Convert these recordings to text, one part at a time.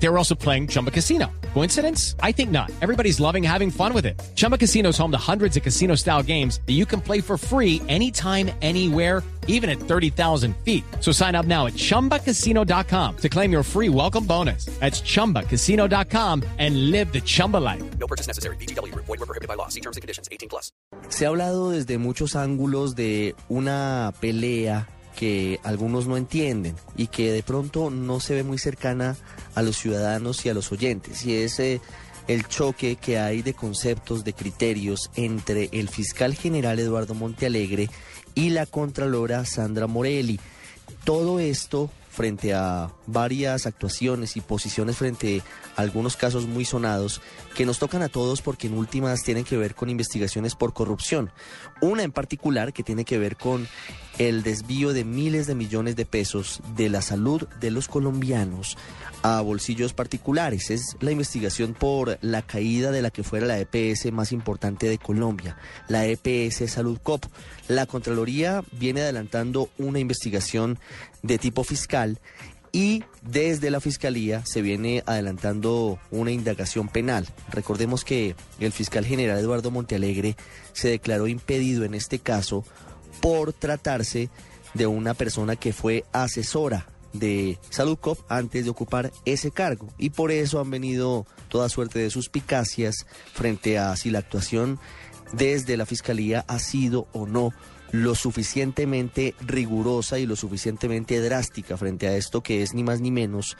They were also playing Chumba Casino. Coincidence? I think not. Everybody's loving having fun with it. Chumba Casino is home to hundreds of casino style games that you can play for free anytime, anywhere, even at 30,000 feet. So sign up now at chumbacasino.com to claim your free welcome bonus. That's chumbacasino.com and live the Chumba life. No purchase necessary. BGW. Void were prohibited by law. See terms and conditions. 18 plus. Se ha hablado desde muchos ángulos de una pelea que algunos no entienden y que de pronto no se ve muy cercana a los ciudadanos y a los oyentes. Y es eh, el choque que hay de conceptos, de criterios entre el fiscal general Eduardo Montealegre y la contralora Sandra Morelli. Todo esto frente a varias actuaciones y posiciones frente a algunos casos muy sonados que nos tocan a todos porque en últimas tienen que ver con investigaciones por corrupción. Una en particular que tiene que ver con el desvío de miles de millones de pesos de la salud de los colombianos a bolsillos particulares. Es la investigación por la caída de la que fuera la EPS más importante de Colombia, la EPS Salud Cop. La Contraloría viene adelantando una investigación de tipo fiscal y desde la Fiscalía se viene adelantando una indagación penal. Recordemos que el fiscal general Eduardo Montealegre se declaró impedido en este caso por tratarse de una persona que fue asesora de Salud Cop antes de ocupar ese cargo. Y por eso han venido toda suerte de suspicacias frente a si la actuación desde la Fiscalía ha sido o no lo suficientemente rigurosa y lo suficientemente drástica frente a esto que es ni más ni menos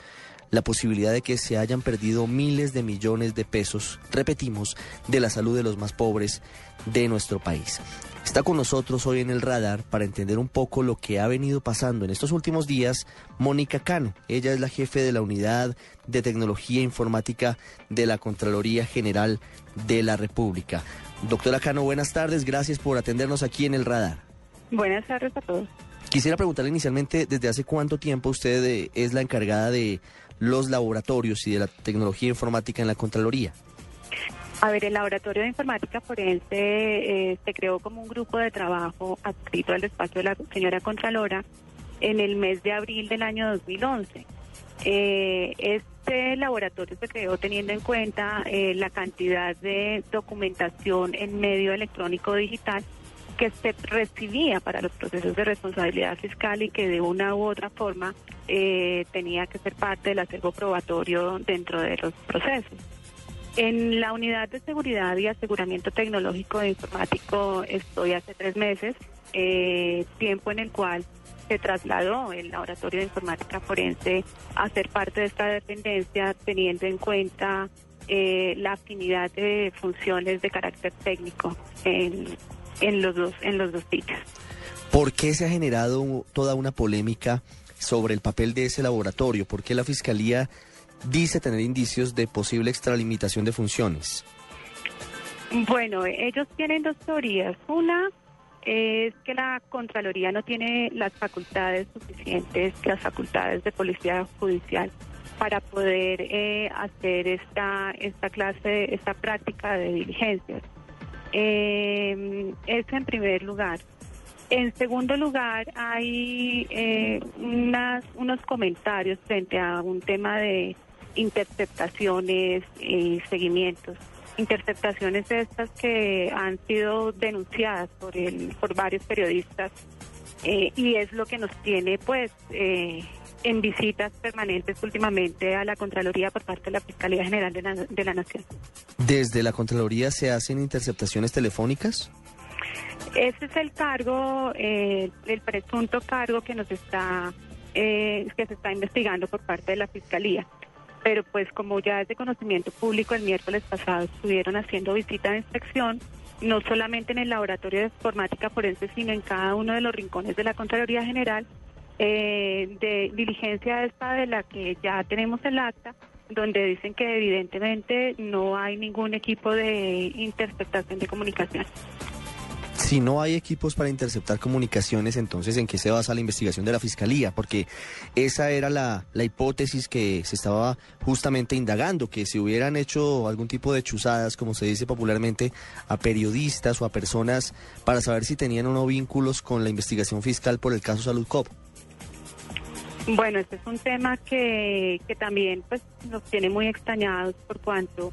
la posibilidad de que se hayan perdido miles de millones de pesos, repetimos, de la salud de los más pobres de nuestro país. Está con nosotros hoy en el radar para entender un poco lo que ha venido pasando en estos últimos días Mónica Cano. Ella es la jefe de la unidad de tecnología informática de la Contraloría General de la República. Doctora Cano, buenas tardes. Gracias por atendernos aquí en el radar. Buenas tardes a todos. Quisiera preguntarle inicialmente, ¿desde hace cuánto tiempo usted eh, es la encargada de los laboratorios y de la tecnología informática en la Contraloría? A ver, el Laboratorio de Informática Forense eh, se creó como un grupo de trabajo adscrito al despacho de la señora Contralora en el mes de abril del año 2011. Eh, este laboratorio se creó teniendo en cuenta eh, la cantidad de documentación en medio electrónico digital que se recibía para los procesos de responsabilidad fiscal y que de una u otra forma eh, tenía que ser parte del acervo probatorio dentro de los procesos. En la unidad de seguridad y aseguramiento tecnológico e informático estoy hace tres meses, eh, tiempo en el cual se trasladó el laboratorio de informática forense a ser parte de esta dependencia, teniendo en cuenta eh, la afinidad de funciones de carácter técnico en, en los dos en los dos sitios. ¿Por qué se ha generado toda una polémica sobre el papel de ese laboratorio? ¿Por qué la Fiscalía dice tener indicios de posible extralimitación de funciones. Bueno, ellos tienen dos teorías. Una es que la Contraloría no tiene las facultades suficientes, las facultades de policía judicial para poder eh, hacer esta, esta clase, esta práctica de diligencias. Eh, eso en primer lugar. En segundo lugar, hay eh, unas, unos comentarios frente a un tema de interceptaciones y seguimientos. Interceptaciones estas que han sido denunciadas por, el, por varios periodistas eh, y es lo que nos tiene pues eh, en visitas permanentes últimamente a la Contraloría por parte de la Fiscalía General de la, de la Nación. ¿Desde la Contraloría se hacen interceptaciones telefónicas? Ese es el cargo, eh, el presunto cargo que nos está, eh, que se está investigando por parte de la Fiscalía pero pues como ya es de conocimiento público, el miércoles pasado estuvieron haciendo visita de inspección, no solamente en el laboratorio de informática forense, sino en cada uno de los rincones de la Contraloría General, eh, de diligencia esta de la que ya tenemos el acta, donde dicen que evidentemente no hay ningún equipo de interceptación de comunicación. Si no hay equipos para interceptar comunicaciones, entonces ¿en qué se basa la investigación de la Fiscalía? Porque esa era la, la hipótesis que se estaba justamente indagando, que se hubieran hecho algún tipo de chuzadas, como se dice popularmente, a periodistas o a personas para saber si tenían o no vínculos con la investigación fiscal por el caso Salud Cop. Bueno, este es un tema que, que también pues, nos tiene muy extrañados por cuanto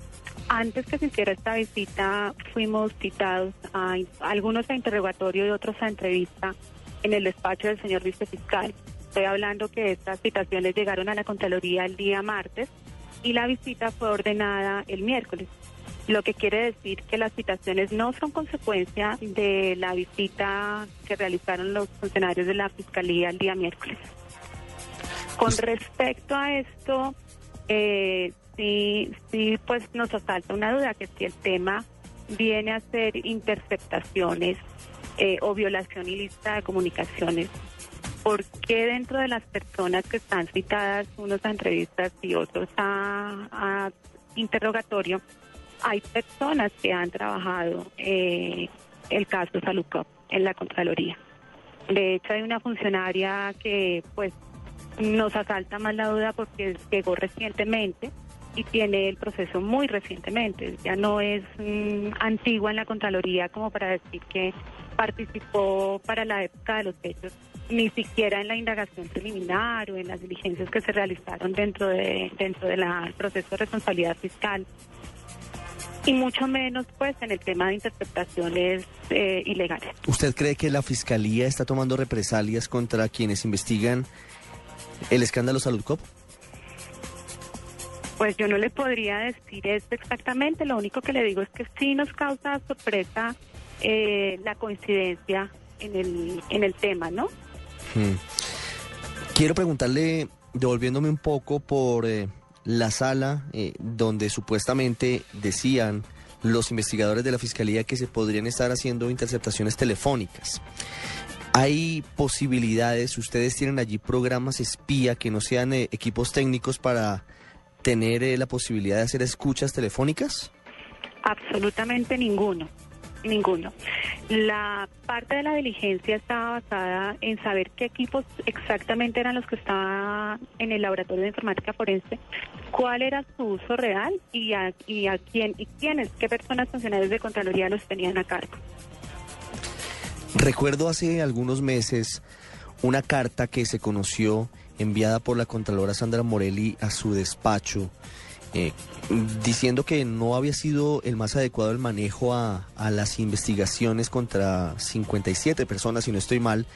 antes que se hiciera esta visita fuimos citados a, algunos a interrogatorio y otros a entrevista en el despacho del señor vicefiscal. Estoy hablando que estas citaciones llegaron a la Contraloría el día martes y la visita fue ordenada el miércoles, lo que quiere decir que las citaciones no son consecuencia de la visita que realizaron los funcionarios de la Fiscalía el día miércoles. Con respecto a esto, eh, sí, sí, pues nos asalta una duda que si el tema viene a ser interceptaciones eh, o violación ilícita de comunicaciones, ¿por qué dentro de las personas que están citadas, unos a entrevistas y otros a, a interrogatorio, hay personas que han trabajado eh, el caso Salucop en la Contraloría? De hecho, hay una funcionaria que pues nos asalta más la duda porque llegó recientemente y tiene el proceso muy recientemente. Ya no es mm, antigua en la Contraloría como para decir que participó para la época de los hechos, ni siquiera en la indagación preliminar o en las diligencias que se realizaron dentro de dentro del proceso de responsabilidad fiscal. Y mucho menos, pues, en el tema de interpretaciones eh, ilegales. ¿Usted cree que la Fiscalía está tomando represalias contra quienes investigan el escándalo Salud Cop? Pues yo no le podría decir esto exactamente, lo único que le digo es que sí nos causa sorpresa eh, la coincidencia en el, en el tema, ¿no? Hmm. Quiero preguntarle, devolviéndome un poco por eh, la sala eh, donde supuestamente decían los investigadores de la Fiscalía que se podrían estar haciendo interceptaciones telefónicas. ¿Hay posibilidades, ustedes tienen allí programas espía que no sean eh, equipos técnicos para tener eh, la posibilidad de hacer escuchas telefónicas? Absolutamente ninguno, ninguno. La parte de la diligencia estaba basada en saber qué equipos exactamente eran los que estaban en el laboratorio de informática forense, cuál era su uso real y a, y a quién y quiénes, qué personas funcionarios de Contraloría los tenían a cargo. Recuerdo hace algunos meses una carta que se conoció enviada por la Contralora Sandra Morelli a su despacho, eh, diciendo que no había sido el más adecuado el manejo a, a, las investigaciones contra 57 personas, si no estoy mal,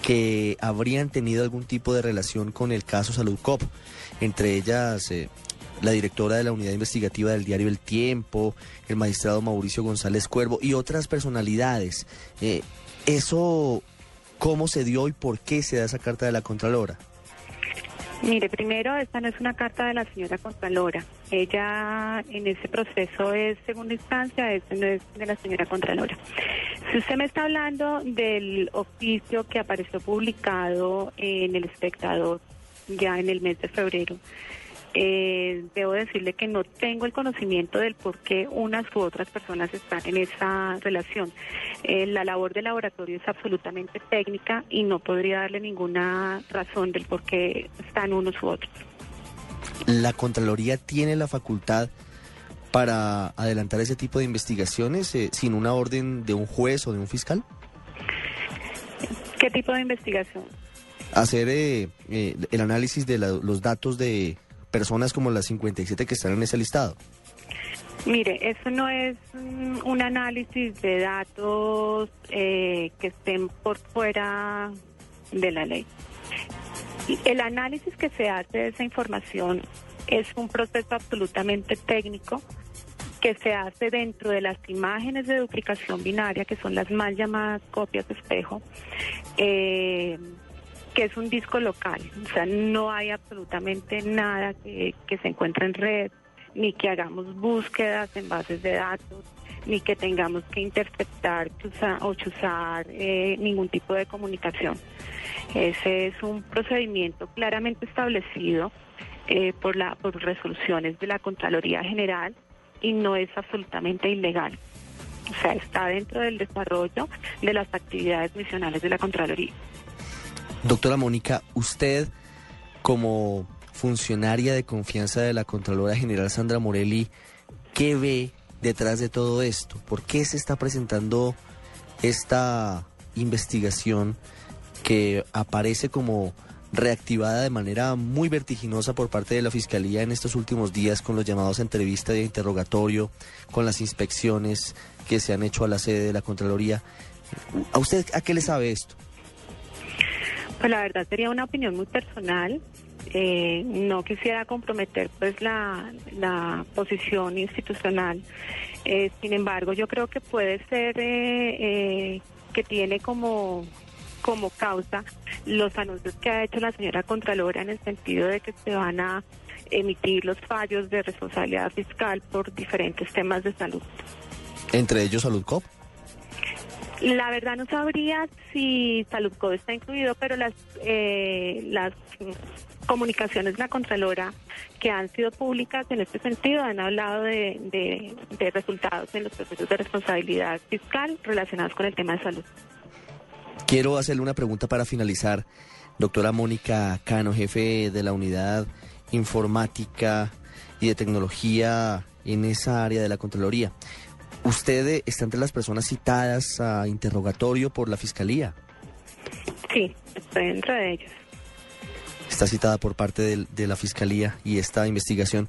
que habrían tenido algún tipo de relación con el caso Salud Cop, entre ellas... Eh, la directora de la unidad investigativa del diario El Tiempo, el magistrado Mauricio González Cuervo y otras personalidades. Eh, ¿Eso cómo se dio y por qué se da esa carta de la Contralora? Mire, primero, esta no es una carta de la señora Contralora. Ella en ese proceso es segunda instancia, este no es de la señora Contralora. Si usted me está hablando del oficio que apareció publicado en El Espectador ya en el mes de febrero, eh, debo decirle que no tengo el conocimiento del por qué unas u otras personas están en esa relación. Eh, la labor del laboratorio es absolutamente técnica y no podría darle ninguna razón del por qué están unos u otros. ¿La Contraloría tiene la facultad para adelantar ese tipo de investigaciones eh, sin una orden de un juez o de un fiscal? ¿Qué tipo de investigación? Hacer eh, eh, el análisis de la, los datos de personas como las 57 que están en ese listado? Mire, eso no es un análisis de datos eh, que estén por fuera de la ley. El análisis que se hace de esa información es un proceso absolutamente técnico que se hace dentro de las imágenes de duplicación binaria, que son las mal llamadas copias de espejo. Eh, que es un disco local, o sea, no hay absolutamente nada que, se encuentre en red, ni que hagamos búsquedas en bases de datos, ni que tengamos que interceptar o chuzar eh, ningún tipo de comunicación. Ese es un procedimiento claramente establecido eh, por, la, por resoluciones de la Contraloría General y no es absolutamente ilegal. O sea, está dentro del desarrollo de las actividades misionales de la Contraloría. Doctora Mónica, usted como funcionaria de confianza de la Contralora General Sandra Morelli, ¿qué ve detrás de todo esto? ¿Por qué se está presentando esta investigación que aparece como reactivada de manera muy vertiginosa por parte de la Fiscalía en estos últimos días con los llamados a entrevista de interrogatorio, con las inspecciones que se han hecho a la sede de la Contraloría. ¿A usted a qué le sabe esto? Pues la verdad sería una opinión muy personal. Eh, no quisiera comprometer pues la, posición institucional. Eh, sin embargo, yo creo que puede ser eh, que tiene como como causa los anuncios que ha hecho la señora Contralora en el sentido de que se van a emitir los fallos de responsabilidad fiscal por diferentes temas de salud. Entre ellos Salud Cop. La verdad no sabría si Salud Cop está incluido, pero las eh, las comunicaciones de la Contralora que han sido públicas en este sentido han hablado de, de, de resultados en los procesos de responsabilidad fiscal relacionados con el tema de salud. Quiero hacerle una pregunta para finalizar. Doctora Mónica Cano, jefe de la unidad informática y de tecnología en esa área de la Contraloría. ¿Usted está entre las personas citadas a interrogatorio por la Fiscalía? Sí, estoy dentro de ellos. Está citada por parte de, de la Fiscalía y esta investigación.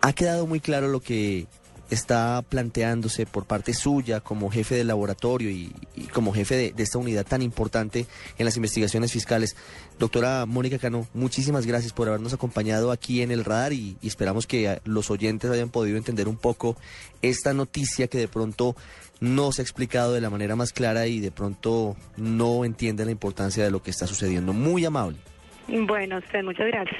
¿Ha quedado muy claro lo que está planteándose por parte suya como jefe del laboratorio y, como jefe de, esta unidad tan importante en las investigaciones fiscales. Doctora Mónica Cano, muchísimas gracias por habernos acompañado aquí en el radar y, y esperamos que los oyentes hayan podido entender un poco esta noticia que de pronto no se ha explicado de la manera más clara y de pronto no entiende la importancia de lo que está sucediendo. Muy amable. Bueno, usted, muchas gracias.